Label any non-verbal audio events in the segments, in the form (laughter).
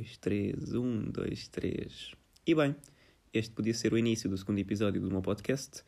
dois, três, um, dois, três. E bem, este podia ser o início do segundo episódio do meu podcast,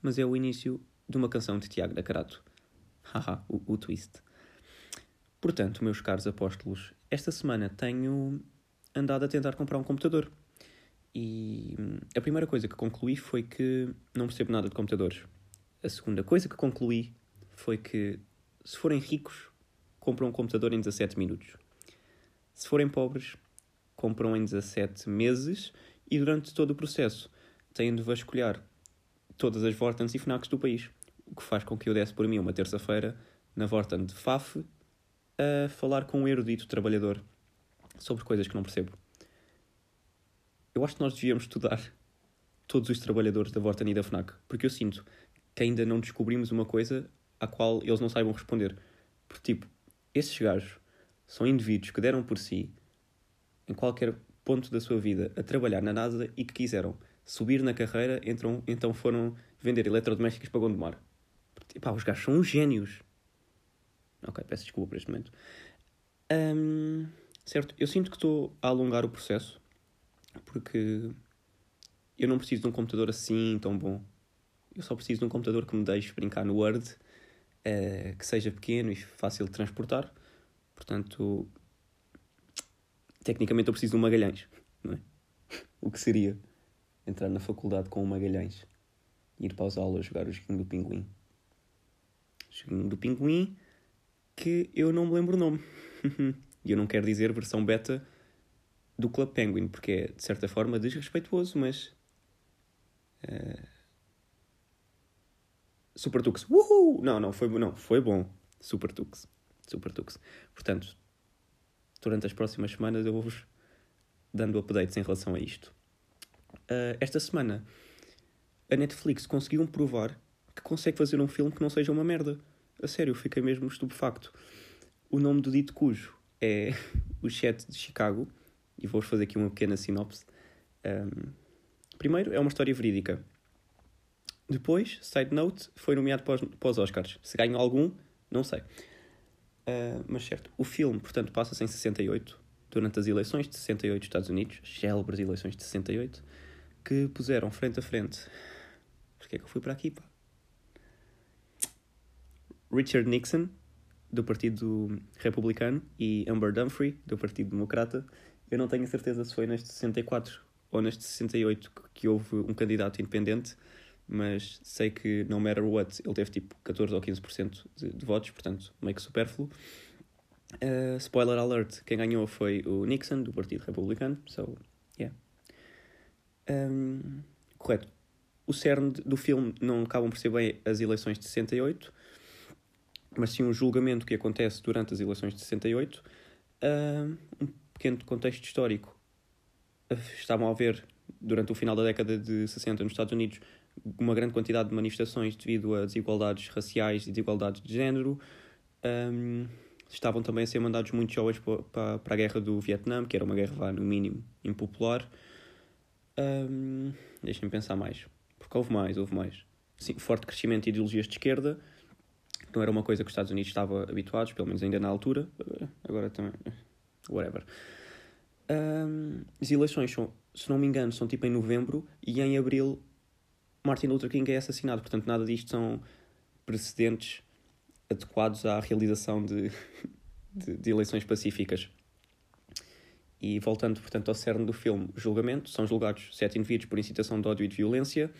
mas é o início de uma canção de Tiago da Carato. (laughs) Haha, o, o twist. Portanto, meus caros apóstolos, esta semana tenho andado a tentar comprar um computador. E a primeira coisa que concluí foi que não percebo nada de computadores. A segunda coisa que concluí foi que, se forem ricos, compram um computador em 17 minutos. Se forem pobres, compram em 17 meses e durante todo o processo têm de vasculhar todas as Vortens e FNACs do país, o que faz com que eu desse por mim uma terça-feira na Vorten de FAF a falar com um erudito trabalhador sobre coisas que não percebo. Eu acho que nós devíamos estudar todos os trabalhadores da Vorten e da FNAC, porque eu sinto que ainda não descobrimos uma coisa à qual eles não saibam responder. Porque, tipo, esses gajos são indivíduos que deram por si, em qualquer ponto da sua vida, a trabalhar na NASA e que quiseram subir na carreira, então, então foram vender eletrodomésticos para Gondomar. Pá, os gajos são gênios. Ok, peço desculpa por este momento. Um, certo, eu sinto que estou a alongar o processo porque eu não preciso de um computador assim tão bom. Eu só preciso de um computador que me deixe brincar no Word, uh, que seja pequeno e fácil de transportar. Portanto, tecnicamente eu preciso de um Magalhães, não é? (laughs) O que seria entrar na faculdade com um Magalhães ir para as aulas jogar o joguinho do pinguim. O joguinho do pinguim que eu não me lembro o nome. (laughs) e eu não quero dizer versão beta do Club Penguin, porque é de certa forma desrespeituoso, mas. Uh... Super Tux. Uhul! Não, não, foi, não, foi bom. Super Tux. Super Tux. Portanto, durante as próximas semanas eu vou-vos dando updates em relação a isto. Uh, esta semana, a Netflix conseguiu provar que consegue fazer um filme que não seja uma merda. A sério, fiquei mesmo estupefacto. O nome do dito cujo é (laughs) O Chat de Chicago, e vou-vos fazer aqui uma pequena sinopse. Um, primeiro, é uma história verídica. Depois, side note, foi nomeado para os, para os Oscars. Se ganhou algum, não sei. Uh, mas certo, o filme, portanto, passa-se em 68, durante as eleições de 68 dos Estados Unidos, célebres eleições de 68, que puseram frente a frente. Porquê é que eu fui para aqui, pá? Richard Nixon, do Partido Republicano, e Amber Humphrey, do Partido Democrata. Eu não tenho certeza se foi neste 64 ou neste 68 que houve um candidato independente, mas sei que, no matter what, ele teve tipo 14 ou 15% de, de votos, portanto, meio que supérfluo. Uh, spoiler alert: quem ganhou foi o Nixon, do Partido Republicano, so, yeah. Um, correto. O cerne do filme não acabam por ser bem as eleições de 68, mas sim um julgamento que acontece durante as eleições de 68. Uh, um pequeno contexto histórico. Estavam a haver, durante o final da década de 60 nos Estados Unidos, uma grande quantidade de manifestações devido a desigualdades raciais e desigualdades de género. Um, estavam também a ser mandados muitos jovens para, para a guerra do Vietnã, que era uma guerra, no mínimo, impopular. Um, Deixem-me pensar mais. Porque houve mais, houve mais. Sim, forte crescimento de ideologias de esquerda, não era uma coisa que os Estados Unidos estavam habituados, pelo menos ainda na altura. Agora também. Whatever. Um, as eleições são, se não me engano, são tipo em novembro e em abril Martin Luther King é assassinado. Portanto, nada disto são precedentes adequados à realização de, (laughs) de, de eleições pacíficas. E voltando, portanto, ao cerne do filme, julgamento, são julgados sete indivíduos por incitação de ódio e de violência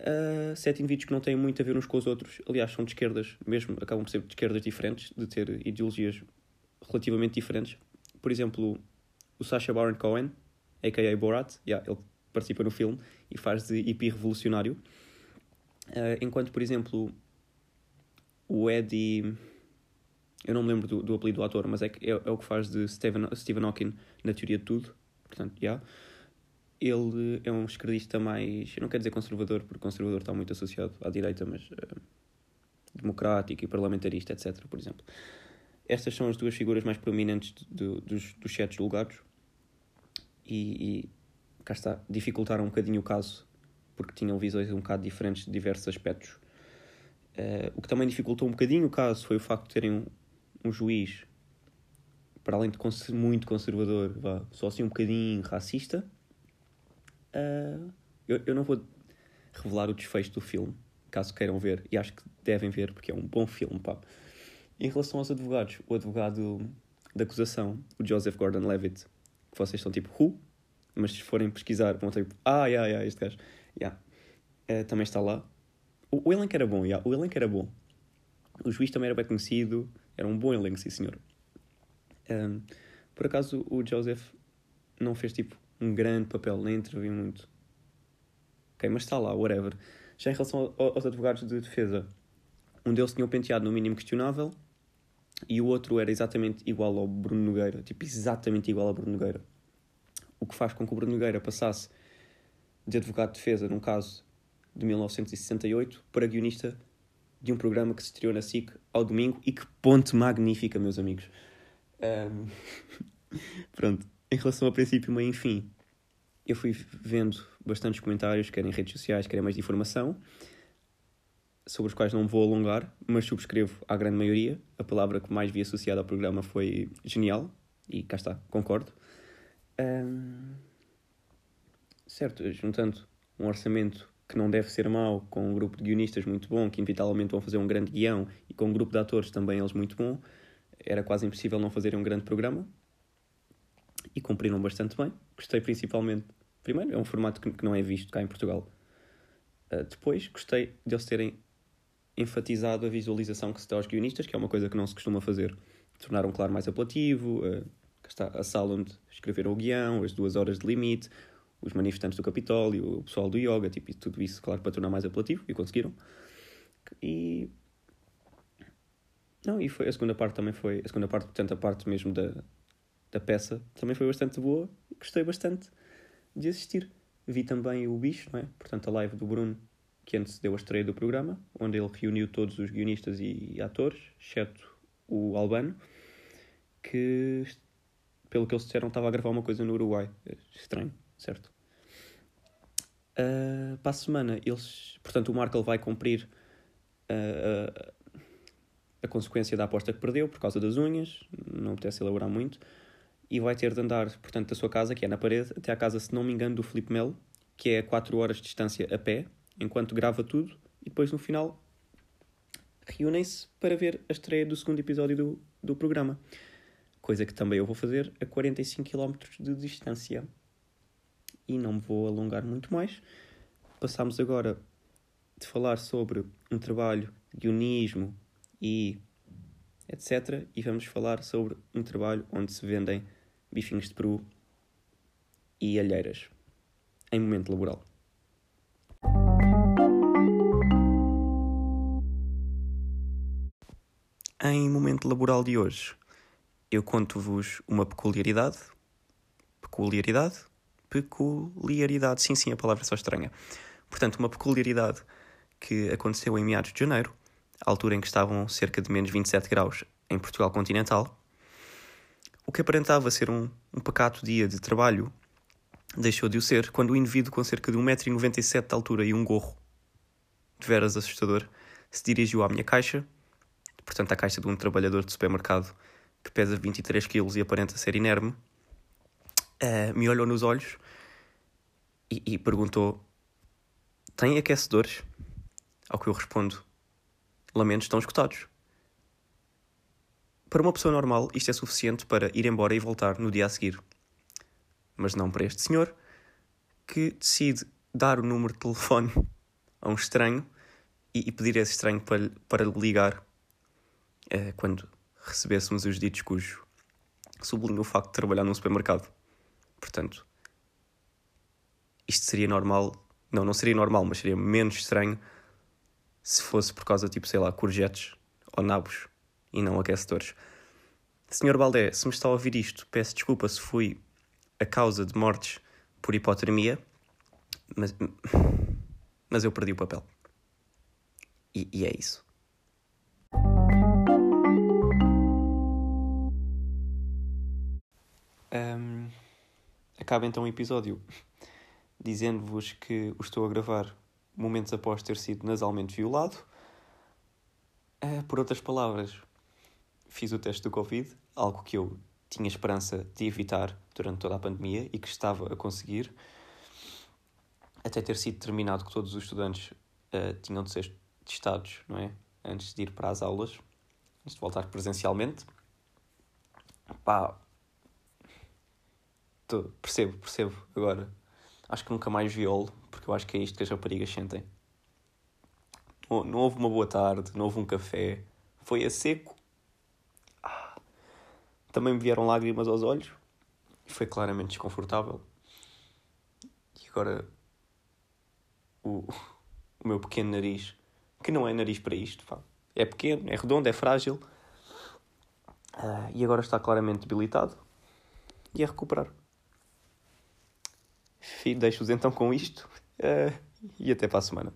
uh, sete indivíduos que não têm muito a ver uns com os outros, aliás, são de esquerdas, mesmo acabam por ser de esquerdas diferentes, de ter ideologias relativamente diferentes. Por exemplo, o Sacha Baron Cohen, a.k.a. Borat, yeah, ele participa no filme e faz de hippie revolucionário. Uh, enquanto, por exemplo, o Eddie. Eu não me lembro do, do apelido do ator, mas é, é, é o que faz de Stephen, Stephen Hawking na teoria de tudo. Portanto. Yeah ele é um esquerdista mais. Eu não quero dizer conservador, porque conservador está muito associado à direita, mas. Uh, democrático e parlamentarista, etc., por exemplo. Estas são as duas figuras mais prominentes dos, dos sete julgados. E, e cá está, dificultaram um bocadinho o caso, porque tinham visões um bocado diferentes de diversos aspectos. Uh, o que também dificultou um bocadinho o caso foi o facto de terem um, um juiz para além de cons muito conservador, vá, só assim um bocadinho racista. Uh, eu, eu não vou revelar o desfecho do filme, caso queiram ver, e acho que devem ver, porque é um bom filme, pá. Em relação aos advogados, o advogado da acusação, o Joseph Gordon-Levitt, vocês estão tipo, who? Mas se forem pesquisar, vão tipo, ah, yeah, yeah, este gajo, yeah. Uh, também está lá. O, o elenco era bom, yeah, o elenco era bom. O juiz também era bem conhecido, era um bom elenco, sim senhor. Um, por acaso o Joseph não fez tipo um grande papel, nem interviu muito. Ok, mas está lá, whatever. Já em relação aos advogados de defesa, um deles tinha o penteado no mínimo questionável e o outro era exatamente igual ao Bruno Nogueira, tipo exatamente igual ao Bruno Nogueira. O que faz com que o Bruno Nogueira passasse de advogado de defesa num caso de 1968 para guionista de um programa que se estreou na SIC ao domingo e que ponte magnífica, meus amigos. Um... (laughs) Pronto, em relação ao princípio, meio e fim, eu fui vendo bastantes comentários, quer em redes sociais, quer mais de informação, sobre os quais não vou alongar, mas subscrevo a grande maioria. A palavra que mais vi associada ao programa foi genial, e cá está, concordo. Um... Certo, juntando um orçamento que não deve ser mau, com um grupo de guionistas muito bom, que inevitavelmente vão fazer um grande guião, e com um grupo de atores também eles muito bom, era quase impossível não fazerem um grande programa. E cumpriram bastante bem. Gostei principalmente. Primeiro, é um formato que, não é visto cá em Portugal. Uh, depois, gostei de eles terem enfatizado a visualização que se dá aos guionistas, que é uma coisa que não se costuma fazer. Tornaram, claro, mais apelativo. Uh, está a sala onde escreveram o guião, as duas horas de limite, os manifestantes do Capitólio, o pessoal do yoga, tipo, tudo isso, claro, para tornar mais apelativo, e conseguiram. E. Não, e foi, a segunda parte também foi. A segunda parte, portanto, a parte mesmo da, da peça, também foi bastante boa e gostei bastante de assistir. Vi também o Bicho, não é? Portanto, a live do Bruno, que antecedeu a estreia do programa, onde ele reuniu todos os guionistas e atores, exceto o Albano, que, pelo que eles disseram, estava a gravar uma coisa no Uruguai. É estranho certo? Uh, para a semana, eles, portanto, o Markle vai cumprir uh, uh, a consequência da aposta que perdeu por causa das unhas, não apetece elaborar muito, e vai ter de andar, portanto, da sua casa, que é na parede, até à casa, se não me engano, do Felipe Melo, que é a 4 horas de distância a pé, enquanto grava tudo, e depois no final reúnem-se para ver a estreia do segundo episódio do, do programa. Coisa que também eu vou fazer a 45 km de distância e não me vou alongar muito mais. Passamos agora de falar sobre um trabalho de guionismo e etc. E vamos falar sobre um trabalho onde se vendem bifinhos de peru e alheiras em momento laboral. Em momento laboral de hoje, eu conto-vos uma peculiaridade, peculiaridade peculiaridade. Sim, sim, a palavra é só estranha. Portanto, uma peculiaridade que aconteceu em meados de janeiro, altura em que estavam cerca de menos 27 graus em Portugal continental. O que aparentava ser um, um pacato dia de trabalho deixou de o ser quando o indivíduo com cerca de 1,97m de altura e um gorro de veras assustador se dirigiu à minha caixa, portanto à caixa de um trabalhador de supermercado que pesa 23 kg e aparenta ser inerme, uh, me olhou nos olhos e, e perguntou: Tem aquecedores? Ao que eu respondo: Lamentos estão escutados. Para uma pessoa normal, isto é suficiente para ir embora e voltar no dia a seguir. Mas não para este senhor, que decide dar o número de telefone (laughs) a um estranho e, e pedir a esse estranho para, para ligar uh, quando recebêssemos os ditos cujo sublinha o facto de trabalhar num supermercado. Portanto, isto seria normal. Não, não seria normal, mas seria menos estranho se fosse por causa, tipo, sei lá, courgettes ou nabos e não aquecedores. Senhor Baldé, se me está a ouvir isto, peço desculpa se fui a causa de mortes por hipotermia, mas, mas eu perdi o papel. E, e é isso. Um, acaba então o episódio dizendo-vos que o estou a gravar momentos após ter sido nasalmente violado. Uh, por outras palavras, fiz o teste do Covid, algo que eu tinha esperança de evitar durante toda a pandemia e que estava a conseguir, até ter sido determinado que todos os estudantes uh, tinham de ser testados, não é? Antes de ir para as aulas, antes de voltar presencialmente. Pá, tô, percebo, percebo agora. Acho que nunca mais violo, porque eu acho que é isto que as raparigas sentem. Não, não houve uma boa tarde, não houve um café, foi a seco. Ah, também me vieram lágrimas aos olhos foi claramente desconfortável. E agora o, o meu pequeno nariz, que não é nariz para isto, pá. é pequeno, é redondo, é frágil uh, e agora está claramente debilitado e a recuperar. Deixo-vos então com isto uh, e até para a semana.